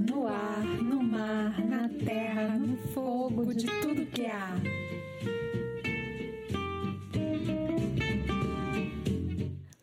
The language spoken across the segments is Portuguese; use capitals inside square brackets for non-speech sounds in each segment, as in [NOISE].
no ar, no mar, na terra, no fogo, de tudo que há.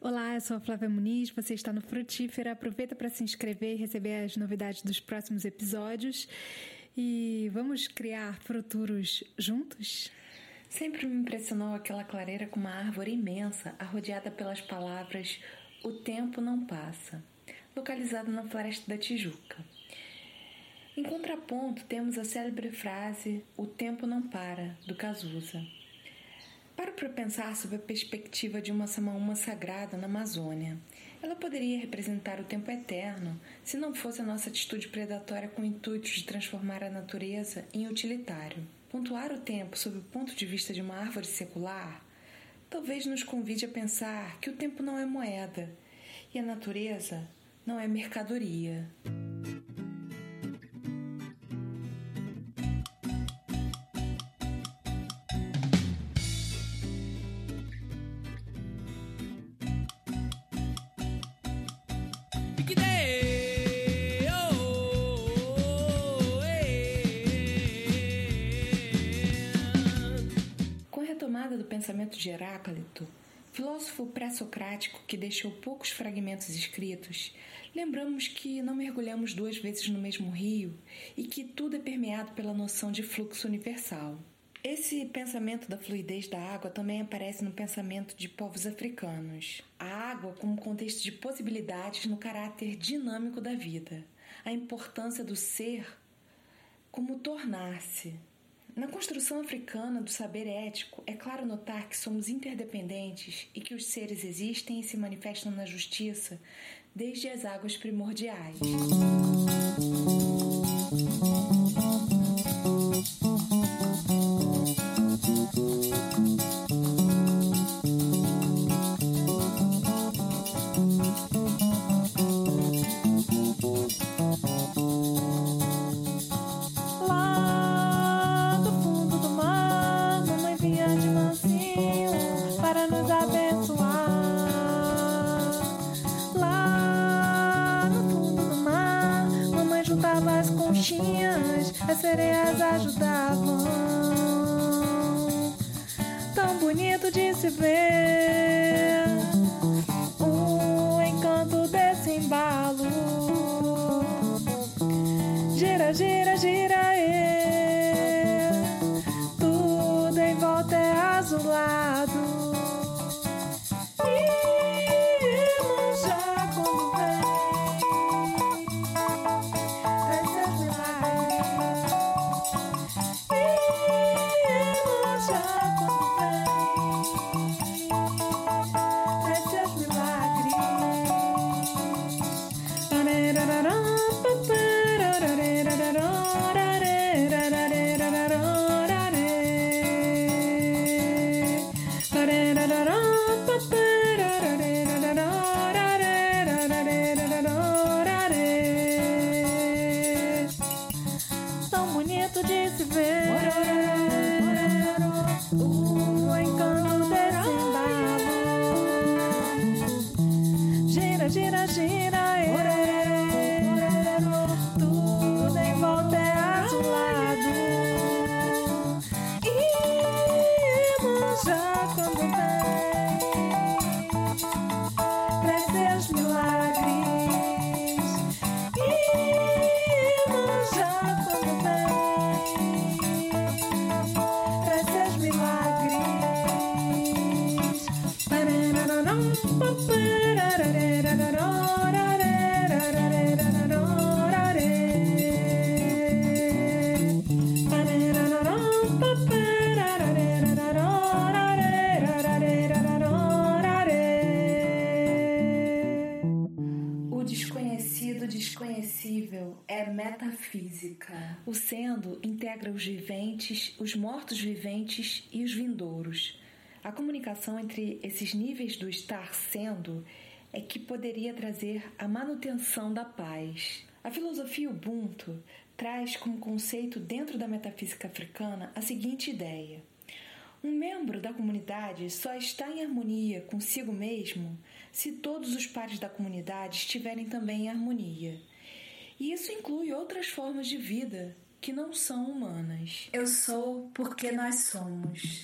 Olá, eu sou a Flávia Muniz, você está no Frutífera. Aproveita para se inscrever e receber as novidades dos próximos episódios. E vamos criar futuros juntos? Sempre me impressionou aquela clareira com uma árvore imensa, arrodeada pelas palavras O tempo não passa localizado na Floresta da Tijuca. Em contraponto, temos a célebre frase O tempo não para, do Cazuza. Paro para pensar sobre a perspectiva de uma samaúma sagrada na Amazônia. Ela poderia representar o tempo eterno se não fosse a nossa atitude predatória com o intuito de transformar a natureza em utilitário. Pontuar o tempo sob o ponto de vista de uma árvore secular talvez nos convide a pensar que o tempo não é moeda e a natureza não é mercadoria. Do pensamento de Heráclito, Filósofo pré-socrático que deixou poucos fragmentos escritos, lembramos que não mergulhamos duas vezes no mesmo rio e que tudo é permeado pela noção de fluxo universal. Esse pensamento da fluidez da água também aparece no pensamento de povos africanos. A água como contexto de possibilidades no caráter dinâmico da vida, a importância do ser como tornar-se, na construção africana do saber ético, é claro notar que somos interdependentes e que os seres existem e se manifestam na justiça desde as águas primordiais. Gira, gira, gira, de se ver. Metafísica. O sendo integra os viventes, os mortos-viventes e os vindouros. A comunicação entre esses níveis do estar sendo é que poderia trazer a manutenção da paz. A filosofia Ubuntu traz como conceito dentro da metafísica africana a seguinte ideia: um membro da comunidade só está em harmonia consigo mesmo se todos os pares da comunidade estiverem também em harmonia. E isso inclui outras formas de vida que não são humanas. Eu sou porque nós somos.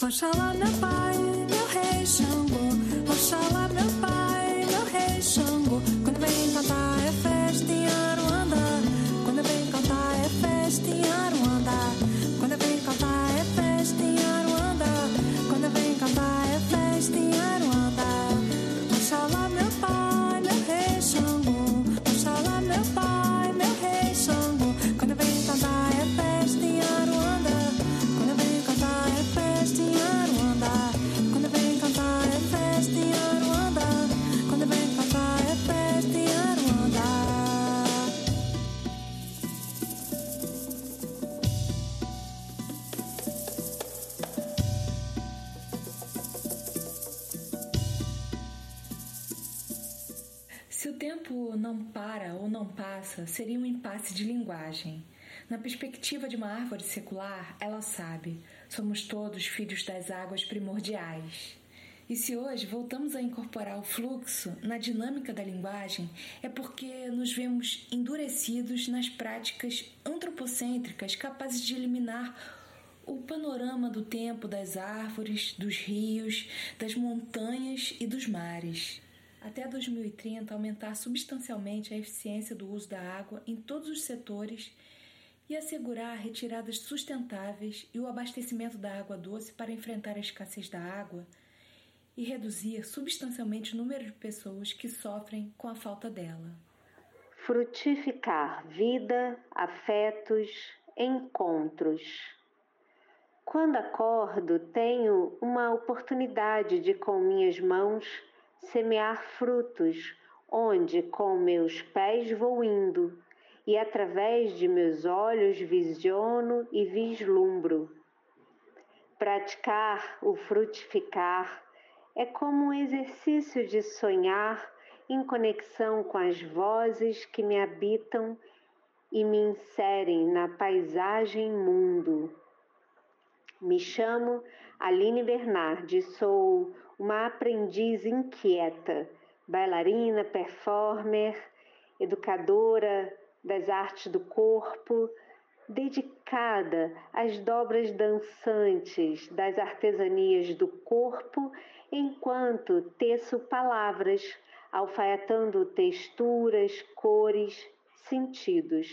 Oxalá, meu pai, meu rei Xangô. Oxalá, meu pai, meu rei Xangô. Quando vem cantar seria um impasse de linguagem. Na perspectiva de uma árvore secular, ela sabe: somos todos filhos das águas primordiais. E se hoje voltamos a incorporar o fluxo na dinâmica da linguagem, é porque nos vemos endurecidos nas práticas antropocêntricas capazes de eliminar o panorama do tempo das árvores, dos rios, das montanhas e dos mares. Até 2030, aumentar substancialmente a eficiência do uso da água em todos os setores e assegurar retiradas sustentáveis e o abastecimento da água doce para enfrentar a escassez da água e reduzir substancialmente o número de pessoas que sofrem com a falta dela. Frutificar vida, afetos, encontros. Quando acordo, tenho uma oportunidade de, com minhas mãos, semear frutos, onde com meus pés vou indo, e através de meus olhos visiono e vislumbro. Praticar o frutificar é como um exercício de sonhar em conexão com as vozes que me habitam e me inserem na paisagem mundo. Me chamo Aline Bernardi, sou uma aprendiz inquieta, bailarina, performer, educadora das artes do corpo, dedicada às dobras dançantes das artesanias do corpo, enquanto teço palavras, alfaiatando texturas, cores, sentidos.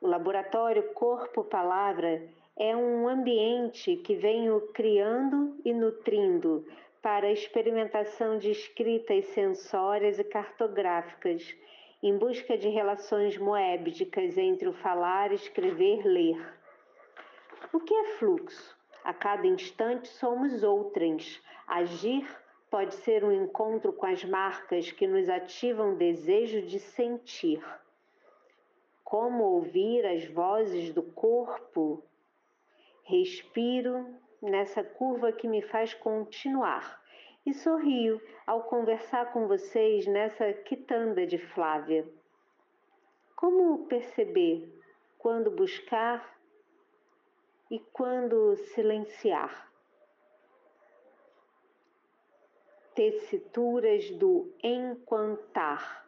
O laboratório Corpo-Palavra é um ambiente que venho criando e nutrindo para a experimentação de escritas sensórias e cartográficas, em busca de relações moébdicas entre o falar, escrever, ler. O que é fluxo? A cada instante somos outrens. Agir pode ser um encontro com as marcas que nos ativam desejo de sentir. Como ouvir as vozes do corpo Respiro nessa curva que me faz continuar e sorrio ao conversar com vocês nessa quitanda de Flávia. Como perceber quando buscar e quando silenciar? Tessituras do enquantar,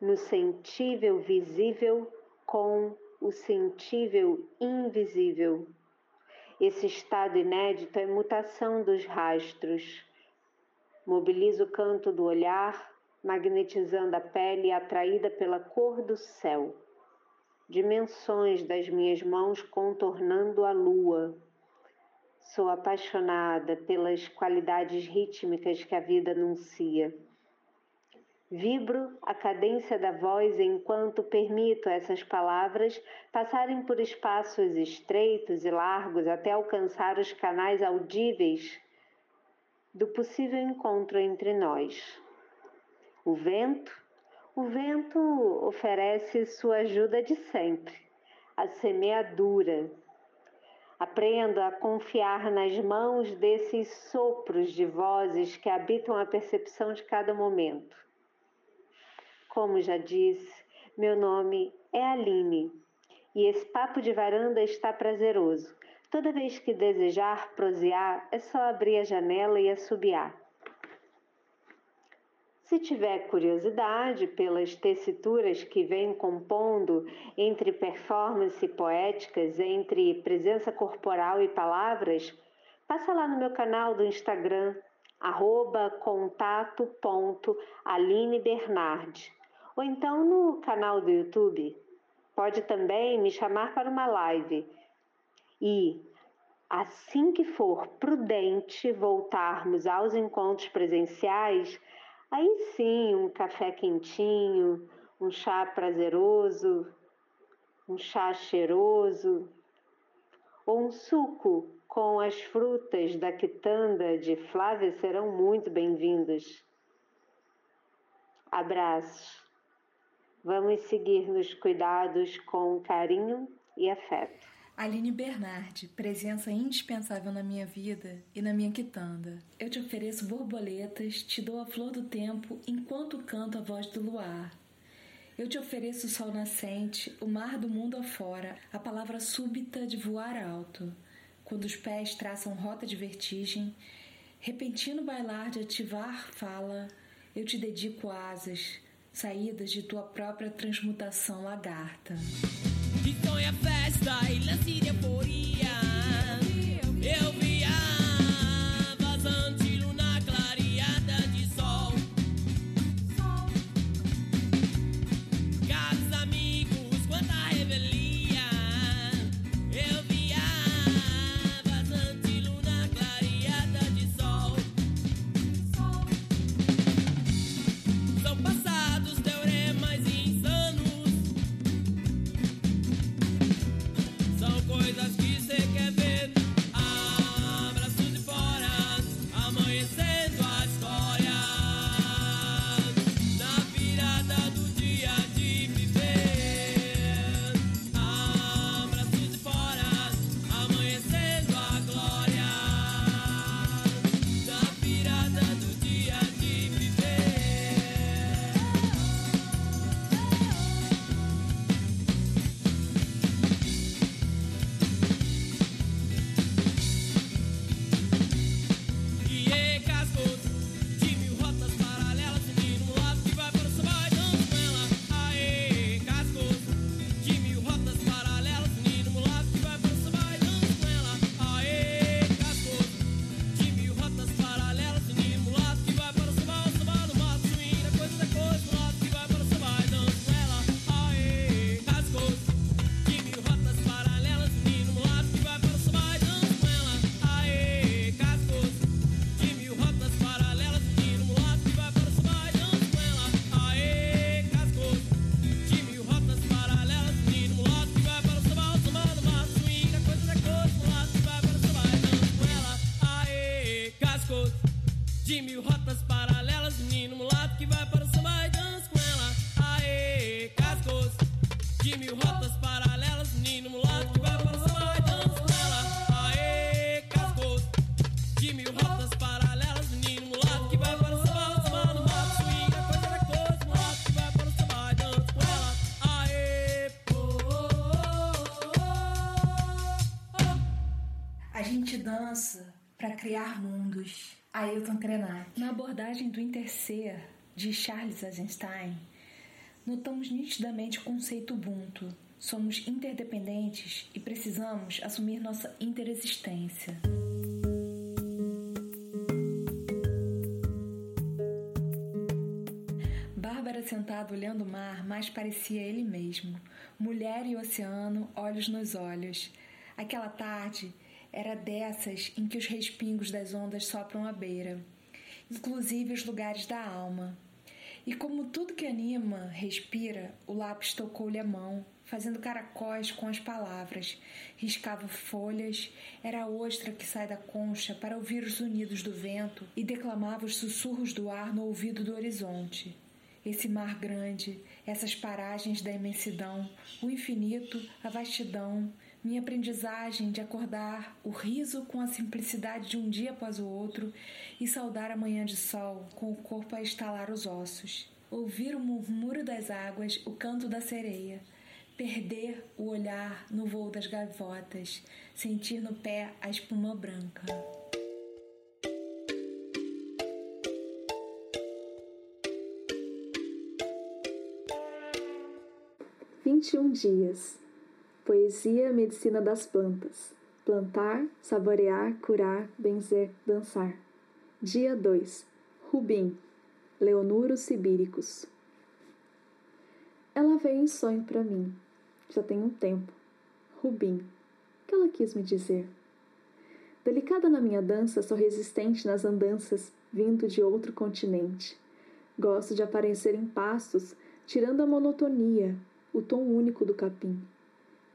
no sentível visível com o sentível invisível. Esse estado inédito é mutação dos rastros. Mobiliza o canto do olhar, magnetizando a pele atraída pela cor do céu. Dimensões das minhas mãos contornando a lua. Sou apaixonada pelas qualidades rítmicas que a vida anuncia. Vibro a cadência da voz enquanto permito essas palavras passarem por espaços estreitos e largos até alcançar os canais audíveis do possível encontro entre nós. O vento, o vento oferece sua ajuda de sempre, a semeadura. Aprendo a confiar nas mãos desses sopros de vozes que habitam a percepção de cada momento como já disse, Meu nome é Aline e esse papo de varanda está prazeroso. Toda vez que desejar prosear, é só abrir a janela e assobiar. Se tiver curiosidade pelas tessituras que vêm compondo entre performance poéticas, entre presença corporal e palavras, passa lá no meu canal do Instagram, arroba contato.alinebernard, ou então no canal do YouTube. Pode também me chamar para uma live. E, assim que for prudente voltarmos aos encontros presenciais, Aí sim, um café quentinho, um chá prazeroso, um chá cheiroso, ou um suco com as frutas da quitanda de Flávia serão muito bem-vindos. Abraços. Vamos seguir nos cuidados com carinho e afeto. Aline Bernardi, presença indispensável na minha vida e na minha quitanda. Eu te ofereço borboletas, te dou a flor do tempo enquanto canto a voz do luar. Eu te ofereço o sol nascente, o mar do mundo afora, a palavra súbita de voar alto. Quando os pés traçam rota de vertigem, repentino bailar de ativar fala, eu te dedico asas, saídas de tua própria transmutação lagarta. De sonha festa e lance de euforia. Eu vi criar mundos. Ailton Krenak. Na abordagem do interser de Charles Eisenstein, notamos nitidamente o conceito Ubuntu. Somos interdependentes e precisamos assumir nossa interexistência. Bárbara sentado olhando o mar mais parecia ele mesmo. Mulher e oceano, olhos nos olhos. Aquela tarde era dessas em que os respingos das ondas sopram à beira, inclusive os lugares da alma. E como tudo que anima respira, o lápis tocou-lhe a mão, fazendo caracóis com as palavras, riscava folhas, era a ostra que sai da concha para ouvir os unidos do vento e declamava os sussurros do ar no ouvido do horizonte. Esse mar grande, essas paragens da imensidão, o infinito, a vastidão, minha aprendizagem de acordar o riso com a simplicidade de um dia após o outro e saudar a manhã de sol com o corpo a estalar os ossos. ouvir o murmúrio das águas, o canto da sereia, perder o olhar no voo das gaivotas, sentir no pé a espuma branca. Vinte e um dias. Poesia, medicina das plantas. Plantar, saborear, curar, benzer, dançar. Dia 2. Rubim. Leonuro Sibíricos. Ela veio em sonho para mim. Já tem um tempo. Rubim. O que ela quis me dizer? Delicada na minha dança, sou resistente nas andanças, vindo de outro continente. Gosto de aparecer em pastos, tirando a monotonia, o tom único do capim.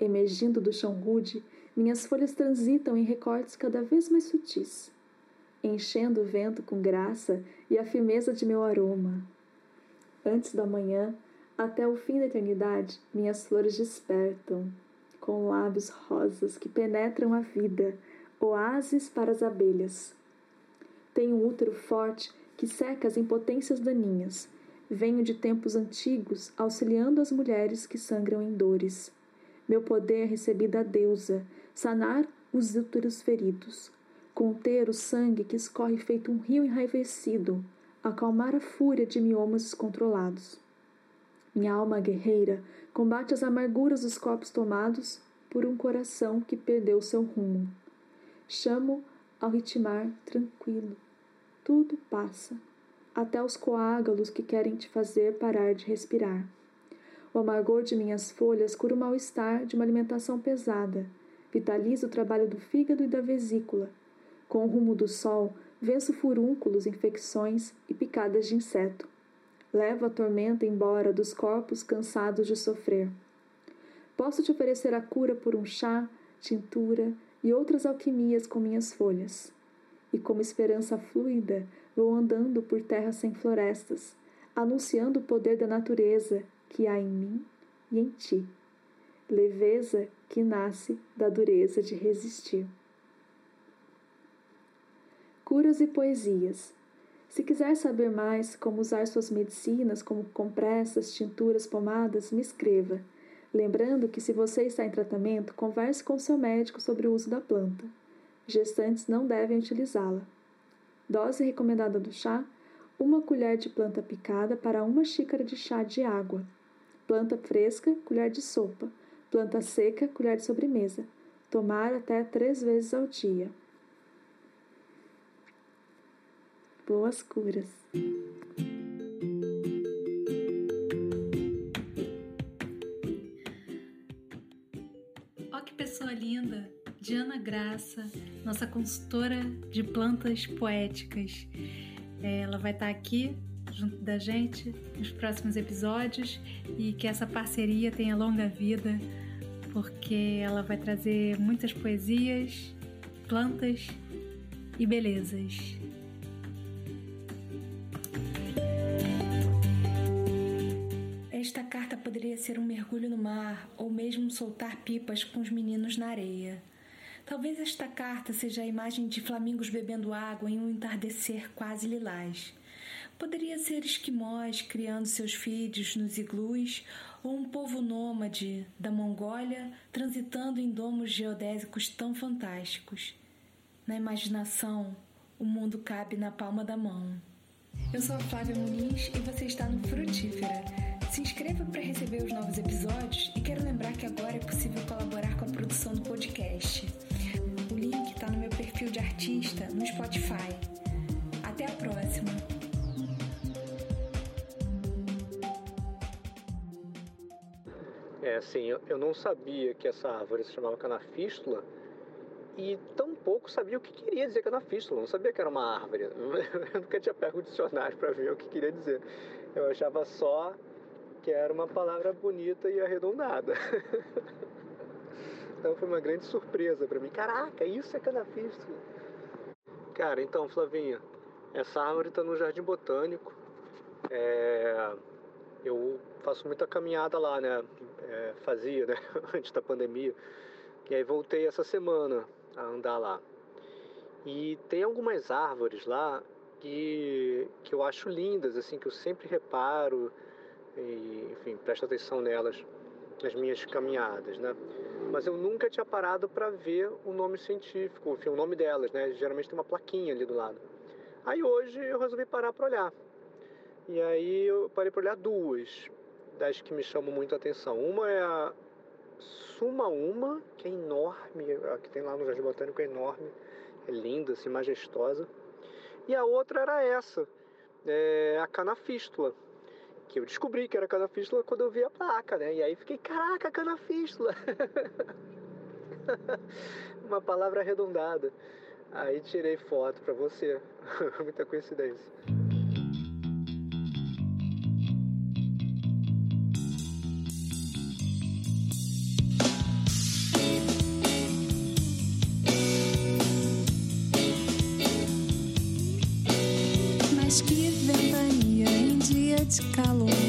Emergindo do chão rude, minhas folhas transitam em recortes cada vez mais sutis enchendo o vento com graça e a firmeza de meu aroma. Antes da manhã, até o fim da eternidade, minhas flores despertam, com lábios rosas que penetram a vida, oásis para as abelhas. Tenho um útero forte que seca as impotências daninhas. Venho de tempos antigos, auxiliando as mulheres que sangram em dores. Meu poder recebi da deusa, sanar os úteros feridos, conter o sangue que escorre feito um rio enraivecido, acalmar a fúria de miomas descontrolados. Minha alma guerreira combate as amarguras dos corpos tomados por um coração que perdeu seu rumo. Chamo ao ritmar tranquilo. Tudo passa, até os coágulos que querem te fazer parar de respirar. O amargor de minhas folhas cura o mal-estar de uma alimentação pesada, vitaliza o trabalho do fígado e da vesícula, com o rumo do sol, venço furúnculos, infecções e picadas de inseto. Levo a tormenta embora dos corpos cansados de sofrer. Posso te oferecer a cura por um chá, tintura e outras alquimias com minhas folhas. E como esperança fluida, vou andando por terras sem florestas, anunciando o poder da natureza que há em mim e em ti. Leveza que nasce da dureza de resistir curas e poesias. Se quiser saber mais como usar suas medicinas, como compressas, tinturas, pomadas, me escreva. Lembrando que, se você está em tratamento, converse com seu médico sobre o uso da planta. Gestantes não devem utilizá-la. Dose recomendada do chá: uma colher de planta picada para uma xícara de chá de água. Planta fresca, colher de sopa. Planta seca, colher de sobremesa. Tomar até três vezes ao dia. boas curas. Ó oh, que pessoa linda! Diana Graça, nossa consultora de plantas poéticas. É, ela vai estar aqui junto da gente nos próximos episódios e que essa parceria tenha longa vida, porque ela vai trazer muitas poesias, plantas e belezas. Esta carta poderia ser um mergulho no mar ou mesmo soltar pipas com os meninos na areia. Talvez esta carta seja a imagem de flamingos bebendo água em um entardecer quase lilás. Poderia ser esquimós criando seus filhos nos iglus ou um povo nômade da Mongólia transitando em domos geodésicos tão fantásticos. Na imaginação, o mundo cabe na palma da mão. Eu sou a Flávia Muniz e você está no Frutífera se inscreva para receber os novos episódios e quero lembrar que agora é possível colaborar com a produção do podcast. O link está no meu perfil de artista no Spotify. Até a próxima! É eu, eu não sabia que essa árvore se chamava canafístula e tampouco sabia o que queria dizer canafístula. Não sabia que era uma árvore. [LAUGHS] Eu nunca tinha pego o dicionário para ver o que queria dizer. Eu achava só que era uma palavra bonita e arredondada. [LAUGHS] então foi uma grande surpresa para mim. Caraca, isso é canafístula. Cara, então, Flavinha, essa árvore está no Jardim Botânico. É... Eu faço muita caminhada lá, né? É, fazia, né? [LAUGHS] Antes da pandemia. E aí voltei essa semana a andar lá. E tem algumas árvores lá que, que eu acho lindas, assim, que eu sempre reparo e, enfim, presto atenção nelas nas minhas caminhadas, né? Mas eu nunca tinha parado para ver o nome científico, enfim, o nome delas, né? Geralmente tem uma plaquinha ali do lado. Aí hoje eu resolvi parar para olhar. E aí eu parei para olhar duas das que me chamam muito a atenção. Uma é a Suma Uma, que é enorme, a que tem lá no Jardim Botânico é enorme, é linda, assim, majestosa. E a outra era essa, é a canafístula, que eu descobri que era canafístula quando eu vi a placa, né? E aí fiquei, caraca, canafístula! [LAUGHS] Uma palavra arredondada. Aí tirei foto para você. [LAUGHS] Muita coincidência. De calor.